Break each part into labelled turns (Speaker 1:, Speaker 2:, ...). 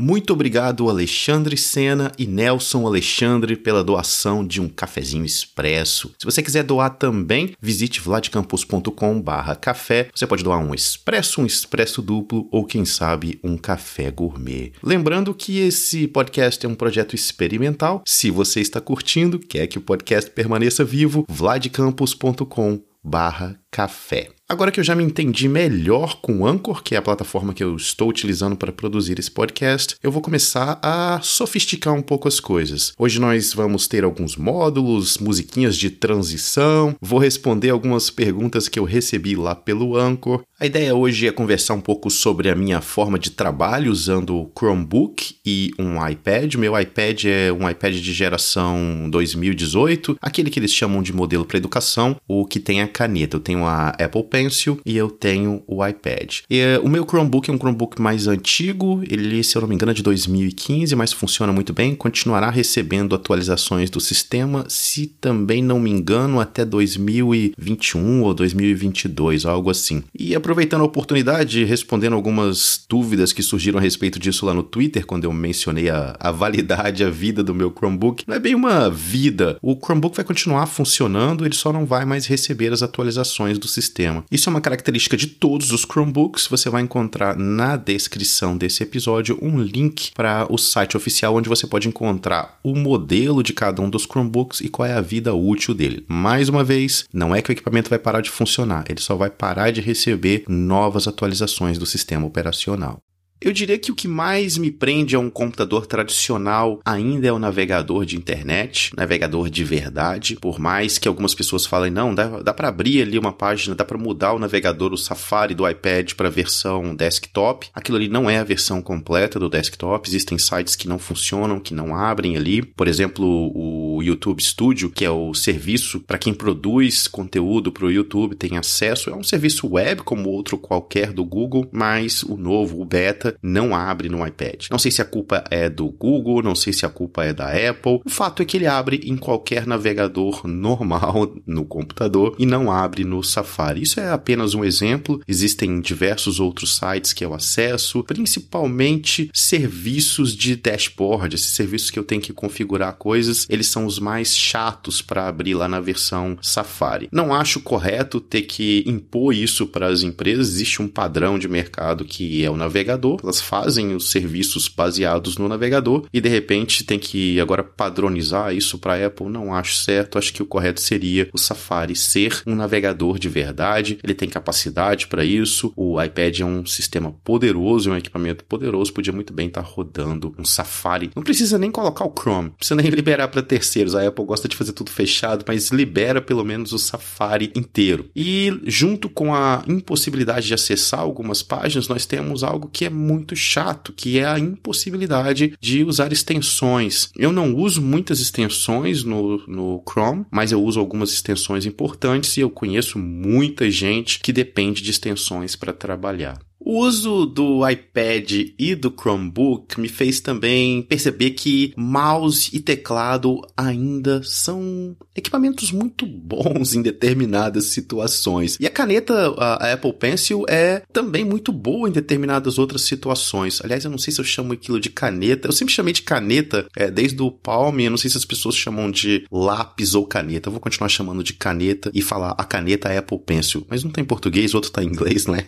Speaker 1: Muito obrigado Alexandre Sena e Nelson Alexandre pela doação de um cafezinho expresso. Se você quiser doar também, visite vladcampus.com/café. Você pode doar um expresso, um expresso duplo ou quem sabe um café gourmet. Lembrando que esse podcast é um projeto experimental. Se você está curtindo, quer que o podcast permaneça vivo, vladcampus.com/café. Agora que eu já me entendi melhor com o Anchor, que é a plataforma que eu estou utilizando para produzir esse podcast, eu vou começar a sofisticar um pouco as coisas. Hoje nós vamos ter alguns módulos, musiquinhas de transição, vou responder algumas perguntas que eu recebi lá pelo Anchor. A ideia hoje é conversar um pouco sobre a minha forma de trabalho usando o Chromebook e um iPad. O meu iPad é um iPad de geração 2018, aquele que eles chamam de modelo para educação, o que tem a caneta. Eu tenho a Apple Pen Pencil e eu tenho o iPad. E, uh, o meu Chromebook é um Chromebook mais antigo, ele, se eu não me engano, é de 2015, mas funciona muito bem, continuará recebendo atualizações do sistema, se também não me engano, até 2021 ou 2022, algo assim. E aproveitando a oportunidade, respondendo algumas dúvidas que surgiram a respeito disso lá no Twitter, quando eu mencionei a, a validade, a vida do meu Chromebook, não é bem uma vida. O Chromebook vai continuar funcionando, ele só não vai mais receber as atualizações do sistema. Isso é uma característica de todos os Chromebooks. Você vai encontrar na descrição desse episódio um link para o site oficial onde você pode encontrar o modelo de cada um dos Chromebooks e qual é a vida útil dele. Mais uma vez, não é que o equipamento vai parar de funcionar, ele só vai parar de receber novas atualizações do sistema operacional. Eu diria que o que mais me prende a um computador tradicional ainda é o navegador de internet, navegador de verdade. Por mais que algumas pessoas falem, não, dá, dá para abrir ali uma página, dá para mudar o navegador, o Safari do iPad para a versão desktop. Aquilo ali não é a versão completa do desktop. Existem sites que não funcionam, que não abrem ali. Por exemplo, o YouTube Studio, que é o serviço para quem produz conteúdo para o YouTube, tem acesso. É um serviço web como outro qualquer do Google, mas o novo, o beta não abre no iPad. Não sei se a culpa é do Google, não sei se a culpa é da Apple. O fato é que ele abre em qualquer navegador normal no computador e não abre no Safari. Isso é apenas um exemplo. Existem diversos outros sites que eu acesso, principalmente serviços de dashboard, esses serviços que eu tenho que configurar coisas, eles são os mais chatos para abrir lá na versão Safari. Não acho correto ter que impor isso para as empresas, existe um padrão de mercado que é o navegador, elas fazem os serviços baseados no navegador e de repente tem que agora padronizar isso para Apple. Não acho certo. Acho que o correto seria o Safari ser um navegador de verdade. Ele tem capacidade para isso. O iPad é um sistema poderoso, é um equipamento poderoso. Podia muito bem estar tá rodando um Safari. Não precisa nem colocar o Chrome, precisa nem liberar para terceiros. A Apple gosta de fazer tudo fechado, mas libera pelo menos o Safari inteiro. E junto com a impossibilidade de acessar algumas páginas, nós temos algo que é muito chato, que é a impossibilidade de usar extensões. Eu não uso muitas extensões no, no Chrome, mas eu uso algumas extensões importantes e eu conheço muita gente que depende de extensões para trabalhar. O uso do iPad e do Chromebook me fez também perceber que mouse e teclado ainda são equipamentos muito bons em determinadas situações. E a caneta, a Apple Pencil, é também muito boa em determinadas outras situações. Aliás, eu não sei se eu chamo aquilo de caneta. Eu sempre chamei de caneta é, desde o Palm. Eu não sei se as pessoas chamam de lápis ou caneta. Eu vou continuar chamando de caneta e falar a caneta Apple Pencil. Mas não tá em português, o outro tá em inglês, né?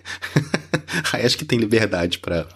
Speaker 1: Acho que tem liberdade para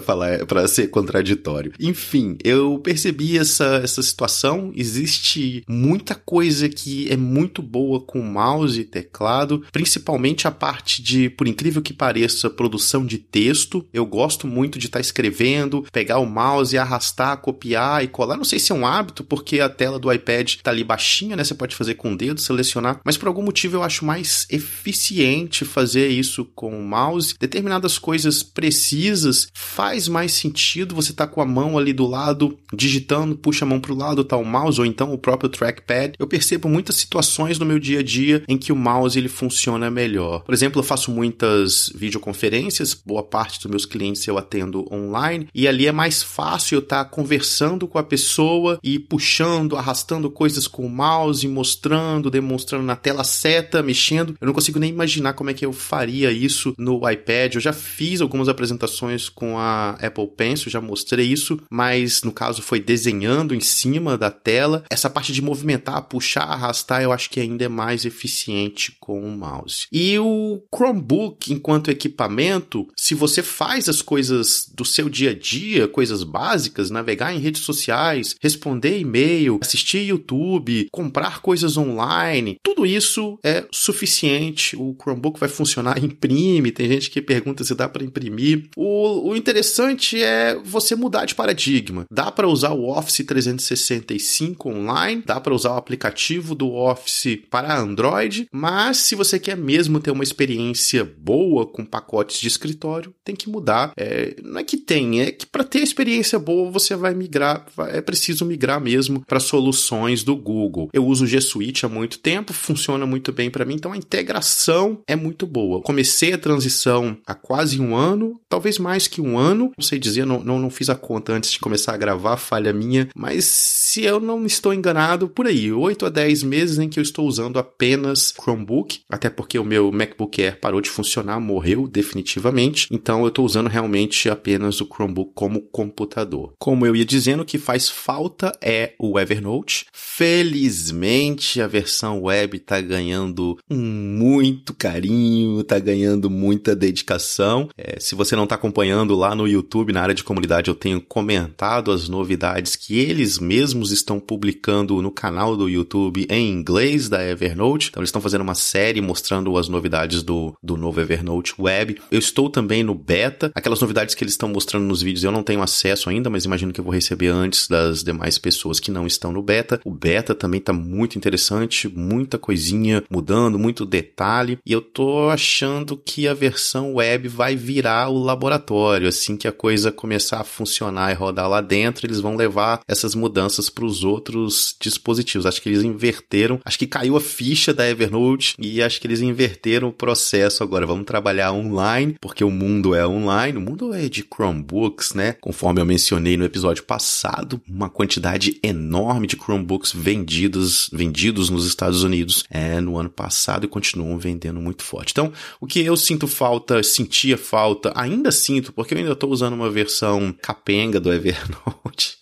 Speaker 1: falar, para ser contraditório. Enfim, eu percebi essa, essa situação. Existe muita coisa que é muito boa com mouse e teclado, principalmente a parte de, por incrível que pareça, produção de texto. Eu gosto muito de estar tá escrevendo, pegar o mouse e arrastar, copiar e colar. Não sei se é um hábito, porque a tela do iPad tá ali baixinha, né? Você pode fazer com o dedo, selecionar, mas por algum motivo eu acho mais eficiente fazer isso com o mouse. Determinadas coisas precisas, faz mais sentido você tá com a mão ali do lado, digitando, puxa a mão pro lado, tá o mouse, ou então o próprio trackpad. Eu percebo muitas situações no meu dia a dia em que o mouse ele funciona melhor. Por exemplo, eu faço muitas videoconferências, boa parte dos meus clientes eu atendo online, e ali é mais fácil eu estar tá conversando com a pessoa e puxando, arrastando coisas com o mouse, mostrando, demonstrando na tela seta, mexendo. Eu não consigo nem imaginar como é que eu faria isso no iPad. Eu já fiz algumas apresentações com a Apple Pencil, já mostrei isso, mas no caso foi desenhando em cima da tela. Essa parte de movimentar, puxar, arrastar, eu acho que ainda é mais eficiente com o mouse. E o Chromebook, enquanto equipamento, se você faz as coisas do seu dia a dia, coisas básicas, navegar em redes sociais, responder e-mail, assistir YouTube, comprar coisas online, tudo isso é suficiente. O Chromebook vai funcionar, imprime. Tem gente que pergunta se dá para imprimir. O, o interessante é você mudar de paradigma. Dá para usar o Office 365 online, dá para usar o aplicativo do Office para Android, mas se você quer mesmo ter uma experiência boa com pacotes de escritório, tem que mudar. É, não é que tem, é que para ter experiência boa você vai migrar, é preciso migrar mesmo para soluções do Google. Eu uso o G Suite há muito tempo, funciona muito bem para mim, então a integração é muito boa. Comecei a transição há quase um ano, talvez mais que um ano, não sei dizer, não, não, não fiz a conta antes de começar a gravar, falha minha, mas se eu não estou enganado, por aí, 8 a 10 meses em que eu estou usando apenas Chromebook, até porque o meu MacBook Air parou de funcionar, morreu definitivamente, então eu estou usando realmente apenas o Chromebook como computador. Como eu ia dizendo, o que faz falta é o Evernote. Felizmente a versão web está ganhando muito carinho, está ganhando muita dedicação. É, se você não está acompanhando lá no YouTube, na área de comunidade, eu tenho comentado as novidades que eles mesmos estão publicando no canal do YouTube em inglês da Evernote. Então eles estão fazendo uma série mostrando as novidades do, do novo Evernote Web. Eu estou também no beta. Aquelas novidades que eles estão mostrando nos vídeos eu não tenho acesso ainda, mas imagino que eu vou receber antes das demais pessoas que não estão no beta. O beta também está muito interessante, muita coisinha mudando, muito detalhe. E eu tô achando que a versão web vai virar o laboratório. Assim que a coisa começar a funcionar e rodar lá dentro, eles vão levar essas mudanças para os outros dispositivos. Acho que eles inverteram, acho que caiu a ficha da Evernote e acho que eles inverteram o processo agora. Vamos trabalhar online, porque o mundo é online, o mundo é de Chromebooks, né? Conforme eu mencionei no episódio passado, uma quantidade enorme de Chromebooks vendidos, vendidos nos Estados Unidos é, no ano passado e continuam vendendo muito forte. Então, o que eu sinto falta, sentia falta, ainda sinto, porque eu ainda estou usando uma versão capenga do Evernote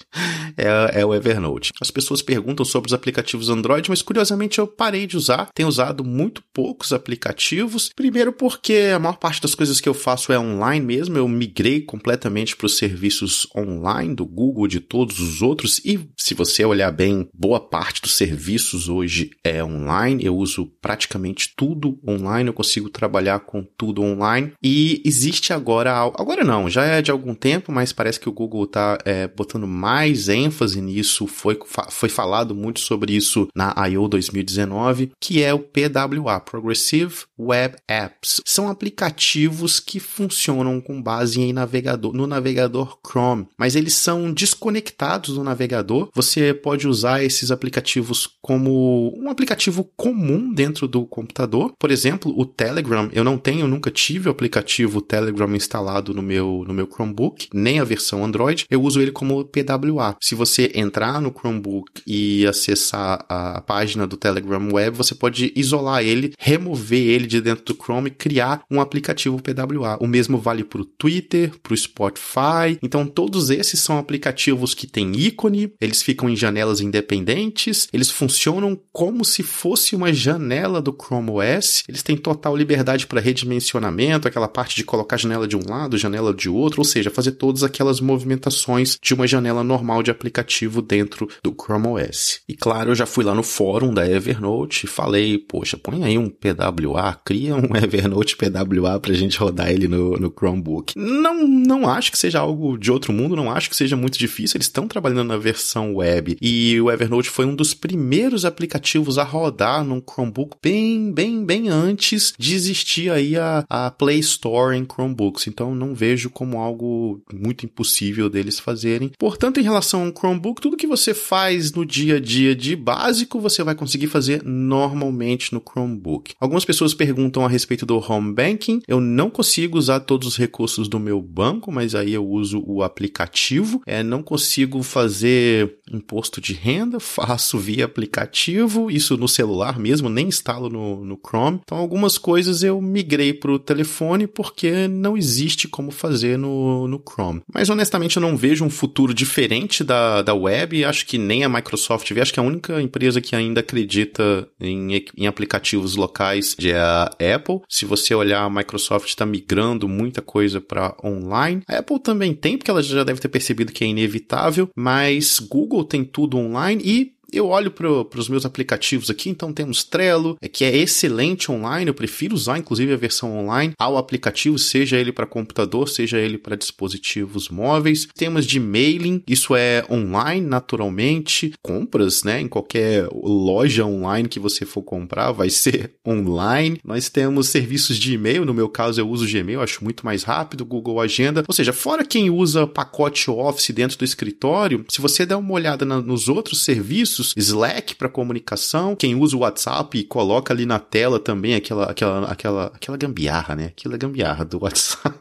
Speaker 1: é, é, o Evernote. As pessoas perguntam sobre os aplicativos Android, mas curiosamente eu parei de usar. Tenho usado muito poucos aplicativos. Primeiro porque a maior parte das coisas que eu faço é online mesmo. Eu migrei completamente para os serviços online do Google, de todos os outros. E se você olhar bem, boa parte dos serviços hoje é online. Eu uso praticamente tudo online. Eu consigo trabalhar com tudo online. E existe agora, agora não, já é de algum tempo, mas parece que o Google está é, botando mais mais ênfase nisso, foi, foi falado muito sobre isso na I.O. 2019, que é o PWA, Progressive Web Apps. São aplicativos que funcionam com base em navegador, no navegador Chrome, mas eles são desconectados do navegador. Você pode usar esses aplicativos como um aplicativo comum dentro do computador. Por exemplo, o Telegram, eu não tenho, nunca tive o aplicativo Telegram instalado no meu, no meu Chromebook, nem a versão Android. Eu uso ele como PWA se você entrar no Chromebook e acessar a página do Telegram Web, você pode isolar ele, remover ele de dentro do Chrome e criar um aplicativo PWA. O mesmo vale para o Twitter, para o Spotify. Então, todos esses são aplicativos que têm ícone, eles ficam em janelas independentes, eles funcionam como se fosse uma janela do Chrome OS. Eles têm total liberdade para redimensionamento, aquela parte de colocar janela de um lado, janela de outro, ou seja, fazer todas aquelas movimentações de uma janela normal normal de aplicativo dentro do Chrome OS. E claro, eu já fui lá no fórum da Evernote e falei, poxa, põe aí um PWA, cria um Evernote PWA pra gente rodar ele no, no Chromebook. Não, não acho que seja algo de outro mundo, não acho que seja muito difícil, eles estão trabalhando na versão web e o Evernote foi um dos primeiros aplicativos a rodar num Chromebook bem, bem, bem antes de existir aí a, a Play Store em Chromebooks, então não vejo como algo muito impossível deles fazerem. Portanto, relação Chromebook, tudo que você faz no dia a dia de básico, você vai conseguir fazer normalmente no Chromebook. Algumas pessoas perguntam a respeito do Home Banking. Eu não consigo usar todos os recursos do meu banco, mas aí eu uso o aplicativo. É, não consigo fazer imposto de renda, faço via aplicativo, isso no celular mesmo, nem instalo no, no Chrome. Então, algumas coisas eu migrei para o telefone porque não existe como fazer no, no Chrome. Mas honestamente, eu não vejo um futuro diferente da, da web. Acho que nem a Microsoft vê. Acho que a única empresa que ainda acredita em, em aplicativos locais é a Apple. Se você olhar, a Microsoft está migrando muita coisa para online. A Apple também tem, porque ela já deve ter percebido que é inevitável, mas Google tem tudo online e eu olho para os meus aplicativos aqui, então temos Trello, é, que é excelente online, eu prefiro usar inclusive a versão online ao aplicativo, seja ele para computador, seja ele para dispositivos móveis. Temas de mailing, isso é online naturalmente, compras, né, em qualquer loja online que você for comprar, vai ser online. Nós temos serviços de e-mail, no meu caso eu uso Gmail, acho muito mais rápido, Google Agenda, ou seja, fora quem usa pacote Office dentro do escritório, se você der uma olhada na, nos outros serviços, serviços, Slack para comunicação, quem usa o WhatsApp e coloca ali na tela também aquela aquela aquela aquela gambiarra, né? Aquilo é gambiarra do WhatsApp.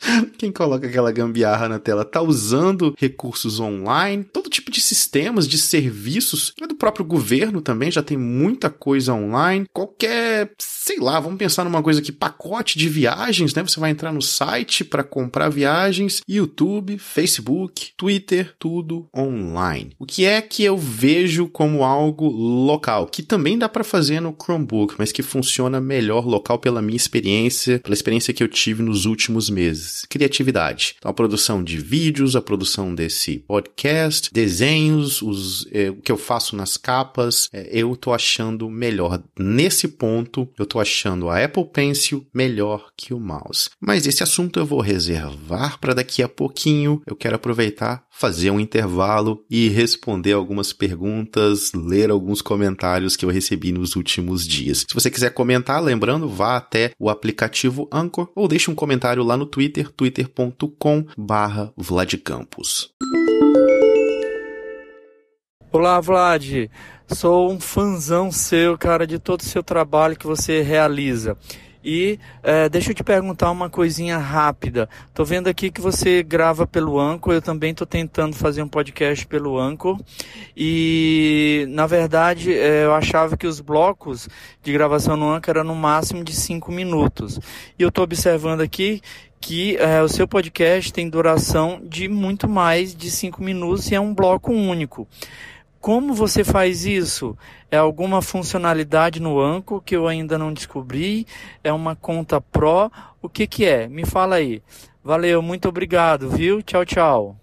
Speaker 1: Quem coloca aquela gambiarra na tela tá usando recursos online, todo tipo de sistemas, de serviços, é do próprio governo também, já tem muita coisa online. Qualquer, sei lá, vamos pensar numa coisa aqui, pacote de viagens, né? Você vai entrar no site para comprar viagens, YouTube, Facebook, Twitter, tudo online. O que é que eu vejo como algo local, que também dá para fazer no Chromebook, mas que funciona melhor local pela minha experiência, pela experiência que eu tive nos últimos meses criatividade. Então, a produção de vídeos, a produção desse podcast, desenhos, os, é, o que eu faço nas capas, é, eu tô achando melhor. Nesse ponto, eu tô achando a Apple Pencil melhor que o mouse. Mas esse assunto eu vou reservar para daqui a pouquinho. Eu quero aproveitar fazer um intervalo e responder algumas perguntas, ler alguns comentários que eu recebi nos últimos dias. Se você quiser comentar, lembrando, vá até o aplicativo Anchor ou deixe um comentário lá no Twitter, twitter.com barra Vladcampos.
Speaker 2: Olá, Vlad. Sou um fãzão seu, cara, de todo o seu trabalho que você realiza. E é, deixa eu te perguntar uma coisinha rápida. Tô vendo aqui que você grava pelo Anchor, eu também tô tentando fazer um podcast pelo Anchor. E na verdade é, eu achava que os blocos de gravação no Anchor eram no máximo de 5 minutos. E eu tô observando aqui que é, o seu podcast tem duração de muito mais de 5 minutos e é um bloco único. Como você faz isso? É alguma funcionalidade no Anco que eu ainda não descobri? É uma conta Pro? O que que é? Me fala aí. Valeu, muito obrigado, viu? Tchau, tchau.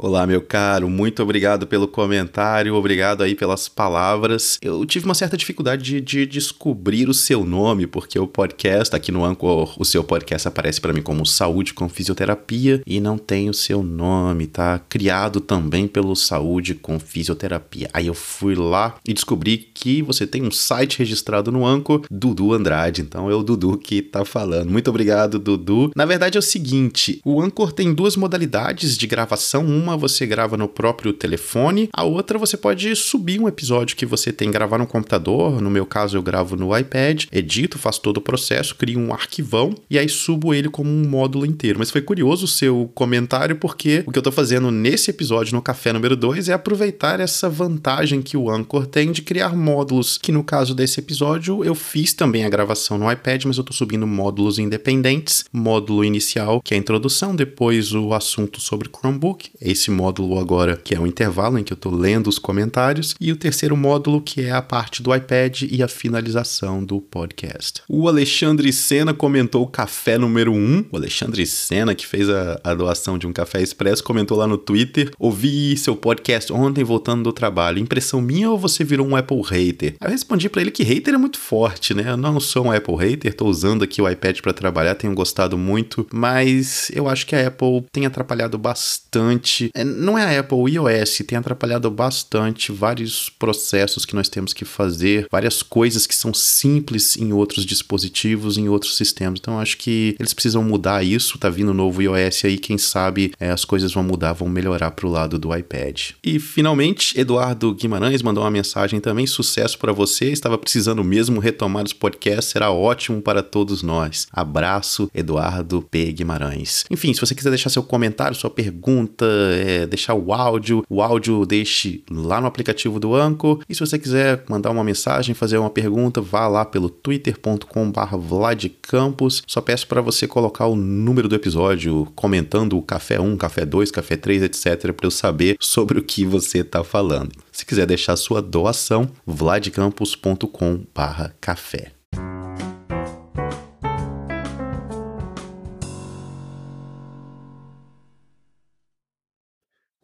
Speaker 1: Olá, meu caro, muito obrigado pelo comentário, obrigado aí pelas palavras. Eu tive uma certa dificuldade de, de descobrir o seu nome, porque o podcast, aqui no Anchor, o seu podcast aparece para mim como Saúde com Fisioterapia e não tem o seu nome, tá? Criado também pelo Saúde com Fisioterapia. Aí eu fui lá e descobri que você tem um site registrado no Anchor, Dudu Andrade. Então é o Dudu que tá falando. Muito obrigado, Dudu. Na verdade é o seguinte: o Anchor tem duas modalidades de gravação. Uma uma você grava no próprio telefone, a outra você pode subir um episódio que você tem, gravar no computador. No meu caso, eu gravo no iPad, edito, faço todo o processo, crio um arquivão e aí subo ele como um módulo inteiro. Mas foi curioso o seu comentário, porque o que eu tô fazendo nesse episódio, no café número 2, é aproveitar essa vantagem que o Anchor tem de criar módulos, que no caso desse episódio eu fiz também a gravação no iPad, mas eu tô subindo módulos independentes. Módulo inicial, que é a introdução, depois o assunto sobre Chromebook, esse módulo agora, que é o intervalo em que eu estou lendo os comentários, e o terceiro módulo, que é a parte do iPad e a finalização do podcast. O Alexandre Sena comentou o café número 1. O Alexandre Sena, que fez a, a doação de um café expresso, comentou lá no Twitter: ouvi seu podcast ontem voltando do trabalho. Impressão minha ou você virou um Apple hater? Aí eu respondi para ele que hater é muito forte, né? Eu não sou um Apple hater, estou usando aqui o iPad para trabalhar, tenho gostado muito, mas eu acho que a Apple tem atrapalhado bastante é, não é a Apple, o iOS tem atrapalhado bastante vários processos que nós temos que fazer, várias coisas que são simples em outros dispositivos, em outros sistemas. Então acho que eles precisam mudar isso. Tá vindo novo iOS aí, quem sabe é, as coisas vão mudar, vão melhorar pro lado do iPad. E finalmente, Eduardo Guimarães mandou uma mensagem também. Sucesso para você. Estava precisando mesmo retomar os podcasts, será ótimo para todos nós. Abraço, Eduardo P. Guimarães. Enfim, se você quiser deixar seu comentário, sua pergunta, é, deixar o áudio, o áudio deixe lá no aplicativo do Anchor. E se você quiser mandar uma mensagem, fazer uma pergunta, vá lá pelo twitter.com.br vladcampos. Só peço para você colocar o número do episódio, comentando o café 1, café 2, café 3, etc, para eu saber sobre o que você está falando. Se quiser deixar sua doação, vladcampos.com/café.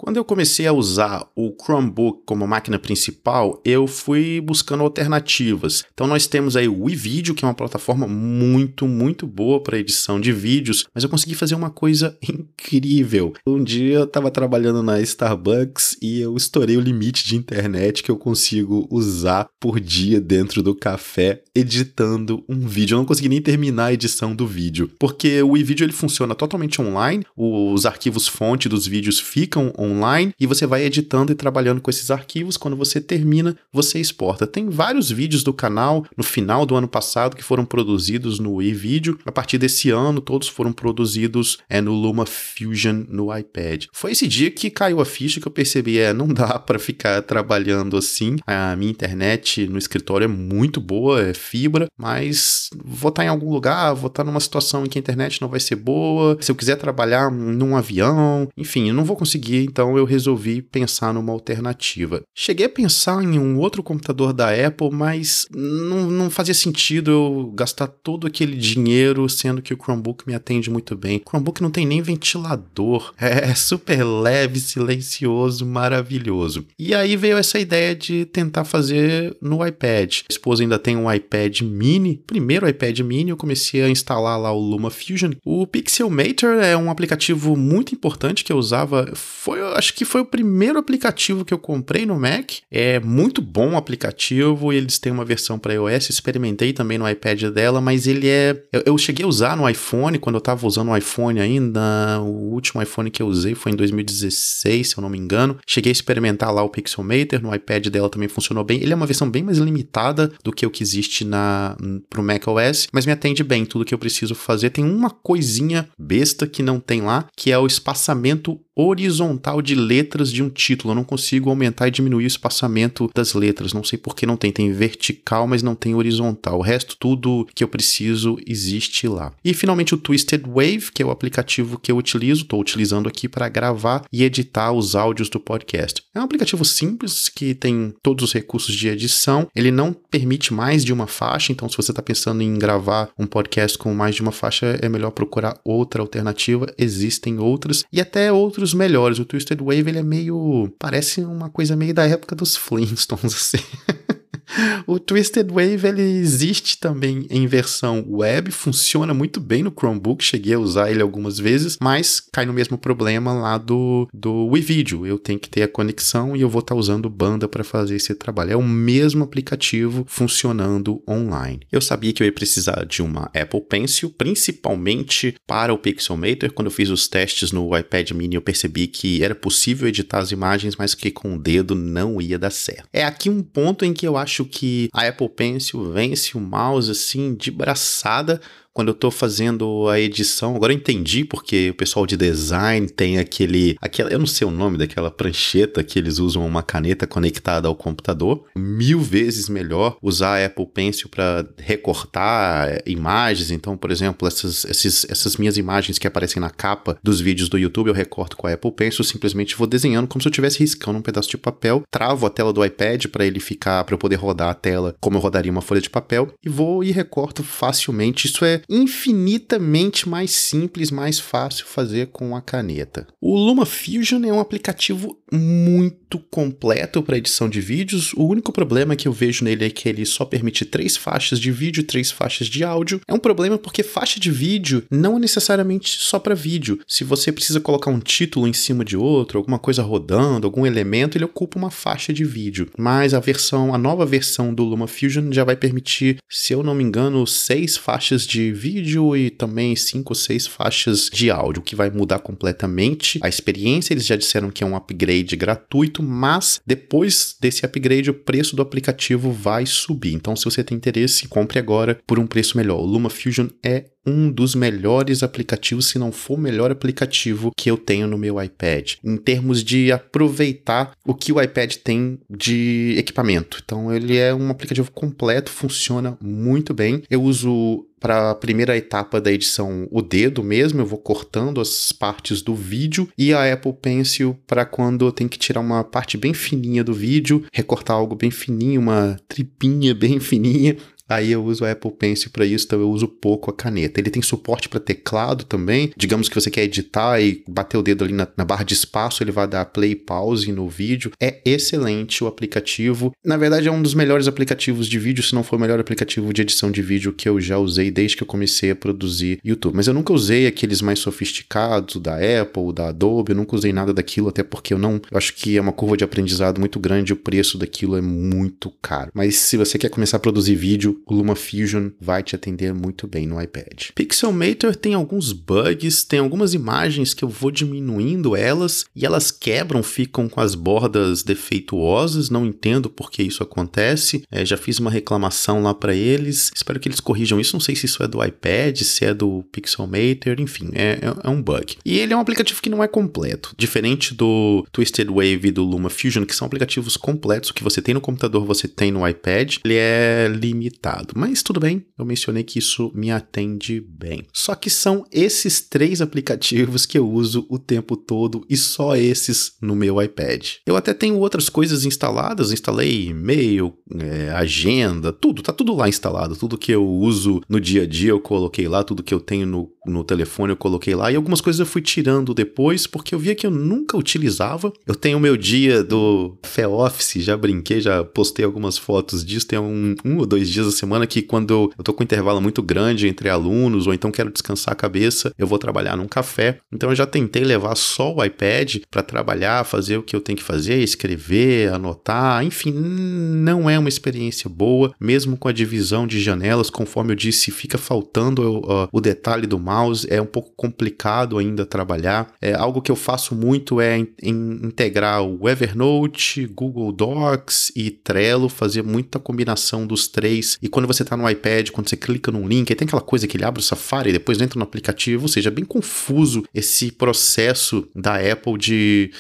Speaker 1: Quando eu comecei a usar o Chromebook como máquina principal, eu fui buscando alternativas. Então nós temos aí o eVideo, que é uma plataforma muito, muito boa para edição de vídeos, mas eu consegui fazer uma coisa incrível. Um dia eu estava trabalhando na Starbucks e eu estourei o limite de internet que eu consigo usar por dia dentro do café editando um vídeo. Eu não consegui nem terminar a edição do vídeo, porque o eVideo ele funciona totalmente online, os arquivos fonte dos vídeos ficam online online e você vai editando e trabalhando com esses arquivos. Quando você termina, você exporta. Tem vários vídeos do canal no final do ano passado que foram produzidos no eVideo. A partir desse ano, todos foram produzidos é, no Luma Fusion no iPad. Foi esse dia que caiu a ficha que eu percebi: é, não dá para ficar trabalhando assim. A minha internet no escritório é muito boa, é fibra, mas vou estar em algum lugar, vou estar numa situação em que a internet não vai ser boa. Se eu quiser trabalhar num avião, enfim, eu não vou conseguir então eu resolvi pensar numa alternativa. Cheguei a pensar em um outro computador da Apple, mas não, não fazia sentido eu gastar todo aquele dinheiro, sendo que o Chromebook me atende muito bem. O Chromebook não tem nem ventilador, é super leve, silencioso, maravilhoso. E aí veio essa ideia de tentar fazer no iPad. A esposa ainda tem um iPad mini, primeiro iPad mini, eu comecei a instalar lá o Luma Fusion. O Pixelmator é um aplicativo muito importante que eu usava, foi acho que foi o primeiro aplicativo que eu comprei no Mac. É muito bom o aplicativo, eles têm uma versão para iOS, experimentei também no iPad dela, mas ele é. Eu, eu cheguei a usar no iPhone, quando eu estava usando o iPhone ainda. O último iPhone que eu usei foi em 2016, se eu não me engano. Cheguei a experimentar lá o Pixelmator, no iPad dela também funcionou bem. Ele é uma versão bem mais limitada do que o que existe na pro macOS, mas me atende bem tudo que eu preciso fazer. Tem uma coisinha besta que não tem lá, que é o espaçamento horizontal de letras de um título. Eu não consigo aumentar e diminuir o espaçamento das letras. Não sei por que não tem. Tem vertical, mas não tem horizontal. O resto, tudo que eu preciso, existe lá. E finalmente o Twisted Wave, que é o aplicativo que eu utilizo, estou utilizando aqui para gravar e editar os áudios do podcast. É um aplicativo simples que tem todos os recursos de edição. Ele não permite mais de uma faixa, então se você está pensando em gravar um podcast com mais de uma faixa, é melhor procurar outra alternativa. Existem outras e até outros outros melhores. O Twisted Wave ele é meio. parece uma coisa meio da época dos Flintstones, assim. o Twisted Wave ele existe também em versão web, funciona muito bem no Chromebook, cheguei a usar ele algumas vezes, mas cai no mesmo problema lá do, do WeVideo. Eu tenho que ter a conexão e eu vou estar tá usando banda para fazer esse trabalho. É o mesmo aplicativo funcionando online. Eu sabia que eu ia precisar de uma Apple Pencil, principalmente para o Pixelmator. Quando eu fiz os testes no iPad mini, eu percebi que era possível editar as imagens, mas que com o dedo não ia dar certo. É aqui um ponto em que eu acho que a Apple Pencil vence o mouse assim de braçada quando eu tô fazendo a edição, agora eu entendi porque o pessoal de design tem aquele, aquela, eu não sei o nome daquela prancheta que eles usam uma caneta conectada ao computador. Mil vezes melhor usar a Apple Pencil para recortar imagens. Então, por exemplo, essas, esses, essas minhas imagens que aparecem na capa dos vídeos do YouTube, eu recorto com a Apple Pencil, simplesmente vou desenhando como se eu estivesse riscando um pedaço de papel, travo a tela do iPad para ele ficar, para eu poder rodar a tela como eu rodaria uma folha de papel e vou e recorto facilmente. Isso é infinitamente mais simples, mais fácil fazer com a caneta. O LumaFusion é um aplicativo muito completo para edição de vídeos. O único problema que eu vejo nele é que ele só permite três faixas de vídeo e três faixas de áudio. É um problema porque faixa de vídeo não é necessariamente só para vídeo. Se você precisa colocar um título em cima de outro, alguma coisa rodando, algum elemento, ele ocupa uma faixa de vídeo. Mas a versão, a nova versão do LumaFusion já vai permitir, se eu não me engano, seis faixas de vídeo e também cinco ou seis faixas de áudio, que vai mudar completamente a experiência. Eles já disseram que é um upgrade gratuito, mas depois desse upgrade o preço do aplicativo vai subir. Então, se você tem interesse, compre agora por um preço melhor. O LumaFusion é um dos melhores aplicativos, se não for o melhor aplicativo que eu tenho no meu iPad, em termos de aproveitar o que o iPad tem de equipamento. Então, ele é um aplicativo completo, funciona muito bem. Eu uso para a primeira etapa da edição o dedo mesmo, eu vou cortando as partes do vídeo, e a Apple Pencil para quando eu tenho que tirar uma parte bem fininha do vídeo, recortar algo bem fininho, uma tripinha bem fininha, Aí eu uso a Apple Pencil para isso, então eu uso pouco a caneta. Ele tem suporte para teclado também. Digamos que você quer editar e bater o dedo ali na, na, barra de espaço, ele vai dar play pause no vídeo. É excelente o aplicativo. Na verdade, é um dos melhores aplicativos de vídeo, se não for o melhor aplicativo de edição de vídeo que eu já usei desde que eu comecei a produzir YouTube. Mas eu nunca usei aqueles mais sofisticados da Apple, da Adobe, eu nunca usei nada daquilo, até porque eu não. Eu acho que é uma curva de aprendizado muito grande, o preço daquilo é muito caro. Mas se você quer começar a produzir vídeo, o LumaFusion vai te atender muito bem no iPad. Pixelmator tem alguns bugs, tem algumas imagens que eu vou diminuindo elas e elas quebram, ficam com as bordas defeituosas. Não entendo por que isso acontece. É, já fiz uma reclamação lá para eles. Espero que eles corrijam isso. Não sei se isso é do iPad, se é do Pixelmator, enfim, é, é, é um bug. E ele é um aplicativo que não é completo, diferente do Twisted Wave e do LumaFusion, que são aplicativos completos. O que você tem no computador, você tem no iPad. Ele é limitado limitado. Mas tudo bem, eu mencionei que isso me atende bem. Só que são esses três aplicativos que eu uso o tempo todo e só esses no meu iPad. Eu até tenho outras coisas instaladas, instalei e-mail, é, agenda, tudo, tá tudo lá instalado. Tudo que eu uso no dia a dia eu coloquei lá, tudo que eu tenho no, no telefone eu coloquei lá e algumas coisas eu fui tirando depois porque eu via que eu nunca utilizava. Eu tenho o meu dia do Fé Office, já brinquei, já postei algumas fotos disso, tem um, um ou dois dias semana que quando eu tô com um intervalo muito grande entre alunos, ou então quero descansar a cabeça, eu vou trabalhar num café. Então eu já tentei levar só o iPad para trabalhar, fazer o que eu tenho que fazer, escrever, anotar, enfim, não é uma experiência boa, mesmo com a divisão de janelas, conforme eu disse, fica faltando uh, o detalhe do mouse, é um pouco complicado ainda trabalhar. É algo que eu faço muito é in, in, integrar o Evernote, Google Docs e Trello, fazer muita combinação dos três e quando você está no iPad, quando você clica num link, aí tem aquela coisa que ele abre o Safari e depois entra no aplicativo, ou seja, é bem confuso esse processo da Apple de.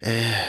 Speaker 1: É...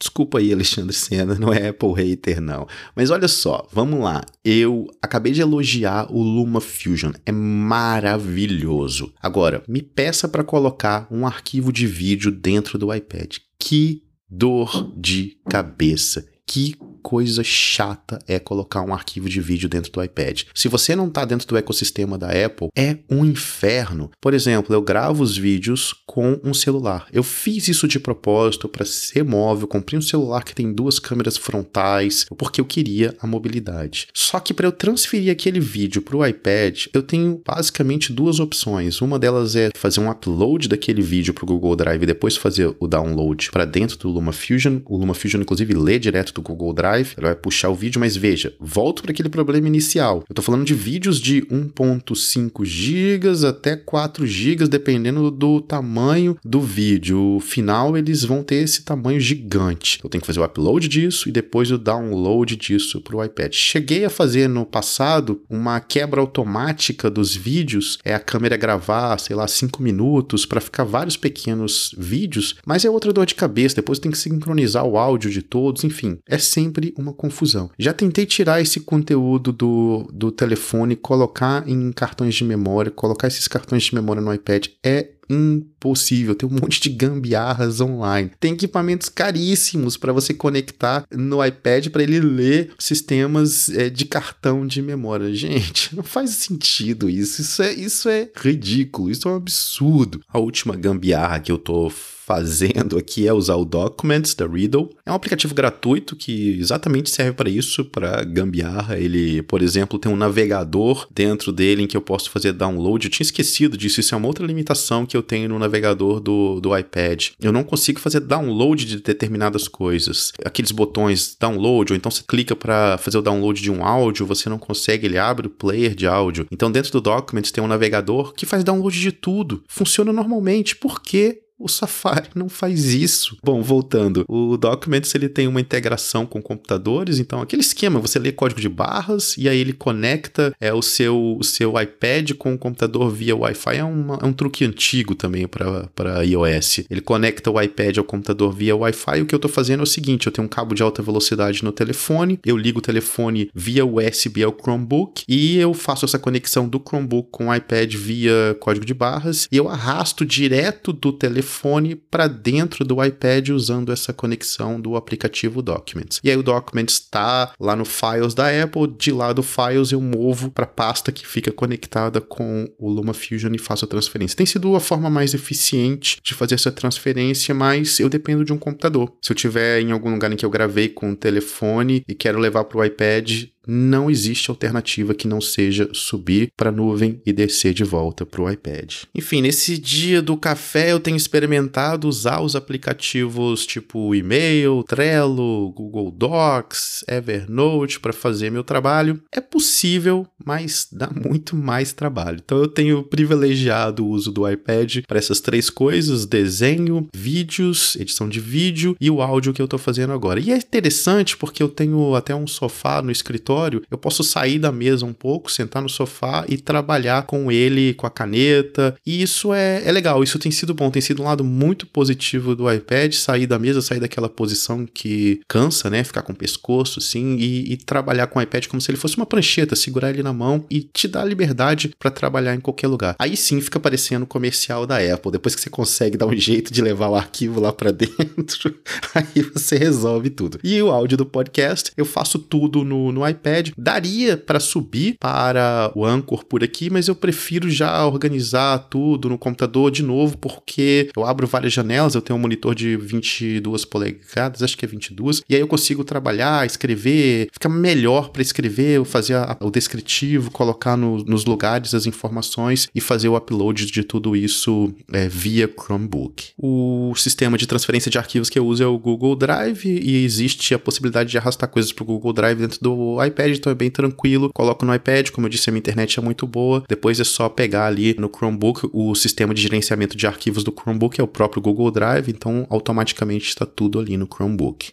Speaker 1: Desculpa aí, Alexandre Senna, não é Apple hater, não. Mas olha só, vamos lá. Eu acabei de elogiar o Luma Fusion, é maravilhoso. Agora, me peça para colocar um arquivo de vídeo dentro do iPad. Que dor de cabeça. Que coisa chata é colocar um arquivo de vídeo dentro do iPad. Se você não está dentro do ecossistema da Apple, é um inferno. Por exemplo, eu gravo os vídeos com um celular. Eu fiz isso de propósito para ser móvel, comprei um celular que tem duas câmeras frontais, porque eu queria a mobilidade. Só que para eu transferir aquele vídeo para o iPad, eu tenho basicamente duas opções. Uma delas é fazer um upload daquele vídeo para o Google Drive e depois fazer o download para dentro do LumaFusion. O LumaFusion, inclusive, lê direto do Google Drive Drive, ela vai puxar o vídeo, mas veja, volto para aquele problema inicial. Eu estou falando de vídeos de 1.5 GB até 4 GB, dependendo do tamanho do vídeo. O final, eles vão ter esse tamanho gigante. Eu tenho que fazer o upload disso e depois o download disso para o iPad. Cheguei a fazer no passado uma quebra automática dos vídeos, é a câmera gravar, sei lá, 5 minutos para ficar vários pequenos vídeos, mas é outra dor de cabeça. Depois tem que sincronizar o áudio de todos, enfim, é sempre sempre uma confusão. Já tentei tirar esse conteúdo do, do telefone, colocar em cartões de memória, colocar esses cartões de memória no iPad é impossível. Tem um monte de gambiarras online. Tem equipamentos caríssimos para você conectar no iPad para ele ler sistemas é, de cartão de memória. Gente, não faz sentido isso. Isso é, isso é ridículo. Isso é um absurdo. A última gambiarra que eu tô fazendo aqui é usar o Documents da Riddle. É um aplicativo gratuito que exatamente serve para isso, para gambiarra. Ele, por exemplo, tem um navegador dentro dele em que eu posso fazer download. Eu tinha esquecido disso, isso é uma outra limitação que eu tenho no navegador do, do iPad. Eu não consigo fazer download de determinadas coisas. Aqueles botões download, ou então você clica para fazer o download de um áudio, você não consegue, ele abre o player de áudio. Então dentro do Documents tem um navegador que faz download de tudo. Funciona normalmente. Por que o Safari não faz isso. Bom, voltando, o Documents ele tem uma integração com computadores, então aquele esquema, você lê código de barras e aí ele conecta é, o, seu, o seu iPad com o computador via Wi-Fi. É, uma, é um truque antigo também para iOS. Ele conecta o iPad ao computador via Wi-Fi. O que eu estou fazendo é o seguinte: eu tenho um cabo de alta velocidade no telefone, eu ligo o telefone via USB ao Chromebook e eu faço essa conexão do Chromebook com o iPad via código de barras e eu arrasto direto do telefone telefone para dentro do iPad usando essa conexão do aplicativo Documents. E aí o Documents está lá no Files da Apple, de lá do Files eu movo para a pasta que fica conectada com o LumaFusion e faço a transferência. Tem sido a forma mais eficiente de fazer essa transferência, mas eu dependo de um computador. Se eu tiver em algum lugar em que eu gravei com o telefone e quero levar para o iPad, não existe alternativa que não seja subir para a nuvem e descer de volta para o iPad. Enfim, nesse dia do café eu tenho experimentado usar os aplicativos tipo e-mail, Trello, Google Docs, Evernote para fazer meu trabalho. É possível, mas dá muito mais trabalho. Então eu tenho privilegiado o uso do iPad para essas três coisas: desenho, vídeos, edição de vídeo e o áudio que eu estou fazendo agora. E é interessante porque eu tenho até um sofá no escritório escritório, eu posso sair da mesa um pouco, sentar no sofá e trabalhar com ele, com a caneta. E isso é, é legal, isso tem sido bom, tem sido um lado muito positivo do iPad, sair da mesa, sair daquela posição que cansa, né? Ficar com o pescoço, assim, e, e trabalhar com o iPad como se ele fosse uma prancheta, segurar ele na mão e te dar liberdade para trabalhar em qualquer lugar. Aí sim fica parecendo comercial da Apple. Depois que você consegue dar um jeito de levar o arquivo lá para dentro, aí você resolve tudo. E o áudio do podcast, eu faço tudo no, no iPad iPad. Daria para subir para o Anchor por aqui, mas eu prefiro já organizar tudo no computador de novo, porque eu abro várias janelas, eu tenho um monitor de 22 polegadas, acho que é 22, e aí eu consigo trabalhar, escrever, fica melhor para escrever, fazer a, o descritivo, colocar no, nos lugares as informações e fazer o upload de tudo isso é, via Chromebook. O sistema de transferência de arquivos que eu uso é o Google Drive e existe a possibilidade de arrastar coisas para o Google Drive dentro do iPad iPad, então é bem tranquilo. Coloco no iPad, como eu disse, a minha internet é muito boa. Depois é só pegar ali no Chromebook o sistema de gerenciamento de arquivos do Chromebook, é o próprio Google Drive, então automaticamente está tudo ali no Chromebook.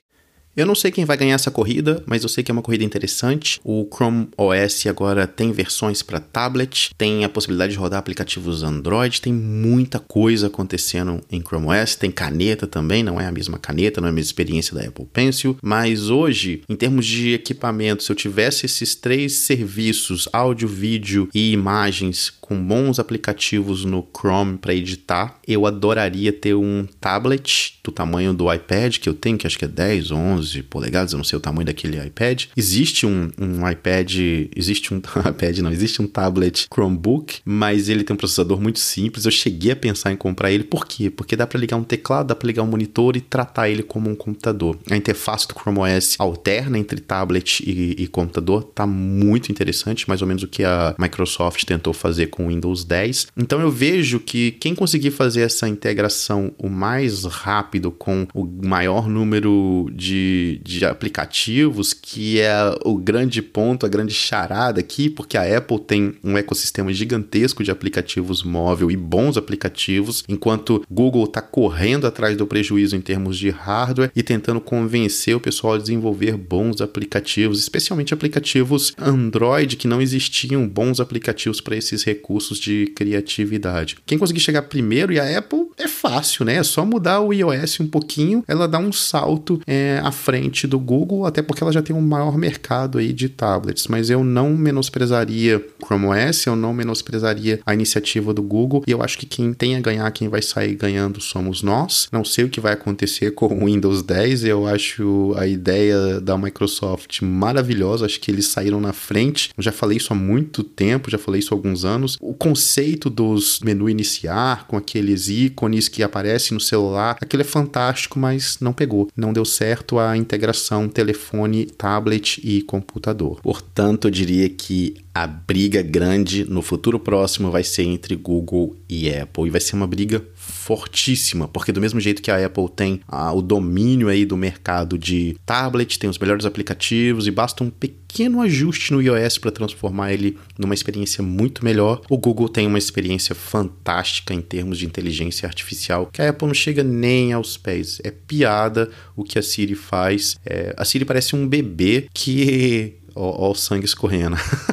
Speaker 1: Eu não sei quem vai ganhar essa corrida, mas eu sei que é uma corrida interessante. O Chrome OS agora tem versões para tablet, tem a possibilidade de rodar aplicativos Android, tem muita coisa acontecendo em Chrome OS, tem caneta também, não é a mesma caneta, não é a mesma experiência da Apple Pencil, mas hoje, em termos de equipamento, se eu tivesse esses três serviços, áudio, vídeo e imagens com bons aplicativos no Chrome para editar, eu adoraria ter um tablet do tamanho do iPad que eu tenho, que acho que é 10, 11 polegadas, eu não sei o tamanho daquele iPad. Existe um, um iPad, existe um iPad não, existe um tablet Chromebook, mas ele tem um processador muito simples. Eu cheguei a pensar em comprar ele, por quê? Porque dá para ligar um teclado, dá para ligar um monitor e tratar ele como um computador. A interface do Chrome OS alterna entre tablet e, e computador, tá muito interessante, mais ou menos o que a Microsoft tentou fazer com com Windows 10. Então eu vejo que quem conseguir fazer essa integração o mais rápido com o maior número de, de aplicativos, que é o grande ponto, a grande charada aqui, porque a Apple tem um ecossistema gigantesco de aplicativos móvel e bons aplicativos, enquanto Google está correndo atrás do prejuízo em termos de hardware e tentando convencer o pessoal a desenvolver bons aplicativos, especialmente aplicativos Android que não existiam bons aplicativos para esses recursos de criatividade. Quem conseguir chegar primeiro, e a Apple é fácil, né? É só mudar o iOS um pouquinho, ela dá um salto é, à frente do Google, até porque ela já tem um maior mercado aí de tablets. Mas eu não menosprezaria Chrome OS, eu não menosprezaria a iniciativa do Google, e eu acho que quem tem a ganhar, quem vai sair ganhando somos nós. Não sei o que vai acontecer com o Windows 10, eu acho a ideia da Microsoft maravilhosa, acho que eles saíram na frente. Eu já falei isso há muito tempo, já falei isso há alguns anos. O conceito dos menu iniciar, com aqueles ícones que aparecem no celular, aquilo é fantástico, mas não pegou. Não deu certo a integração telefone, tablet e computador. Portanto, eu diria que a briga grande no futuro próximo vai ser entre Google e Apple. E vai ser uma briga fortíssima, porque do mesmo jeito que a Apple tem ah, o domínio aí do mercado de tablet, tem os melhores aplicativos e basta um pequeno ajuste no iOS para transformar ele numa experiência muito melhor, o Google tem uma experiência fantástica em termos de inteligência artificial que a Apple não chega nem aos pés. É piada o que a Siri faz. É, a Siri parece um bebê que. Ó, ó o sangue escorrendo.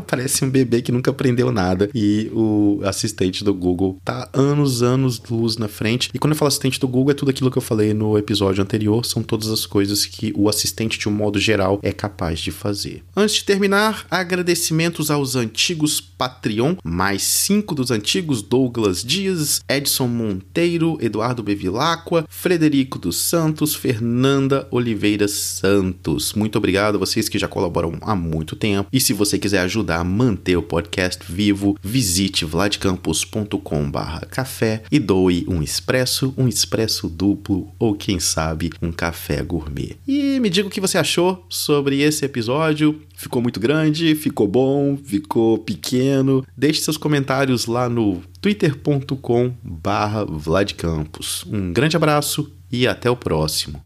Speaker 1: Parece um bebê que nunca aprendeu nada e o assistente do Google tá anos, anos luz na frente. E quando eu falo assistente do Google, é tudo aquilo que eu falei no episódio anterior, são todas as coisas que o assistente, de um modo geral, é capaz de fazer. Antes de terminar, agradecimentos aos antigos Patreon, mais cinco dos antigos Douglas Dias, Edson Monteiro, Eduardo Bevilacqua, Frederico dos Santos, Fernanda Oliveira Santos. Muito obrigado a vocês que já colaboram há muito tempo. E se você quiser ajudar a manter o podcast vivo, visite vladcampus.com/café e doe um expresso, um expresso duplo ou quem sabe um café gourmet. E me diga o que você achou sobre esse episódio. Ficou muito grande? Ficou bom? Ficou pequeno? Deixe seus comentários lá no twitter.com/vladcampus. Um grande abraço e até o próximo.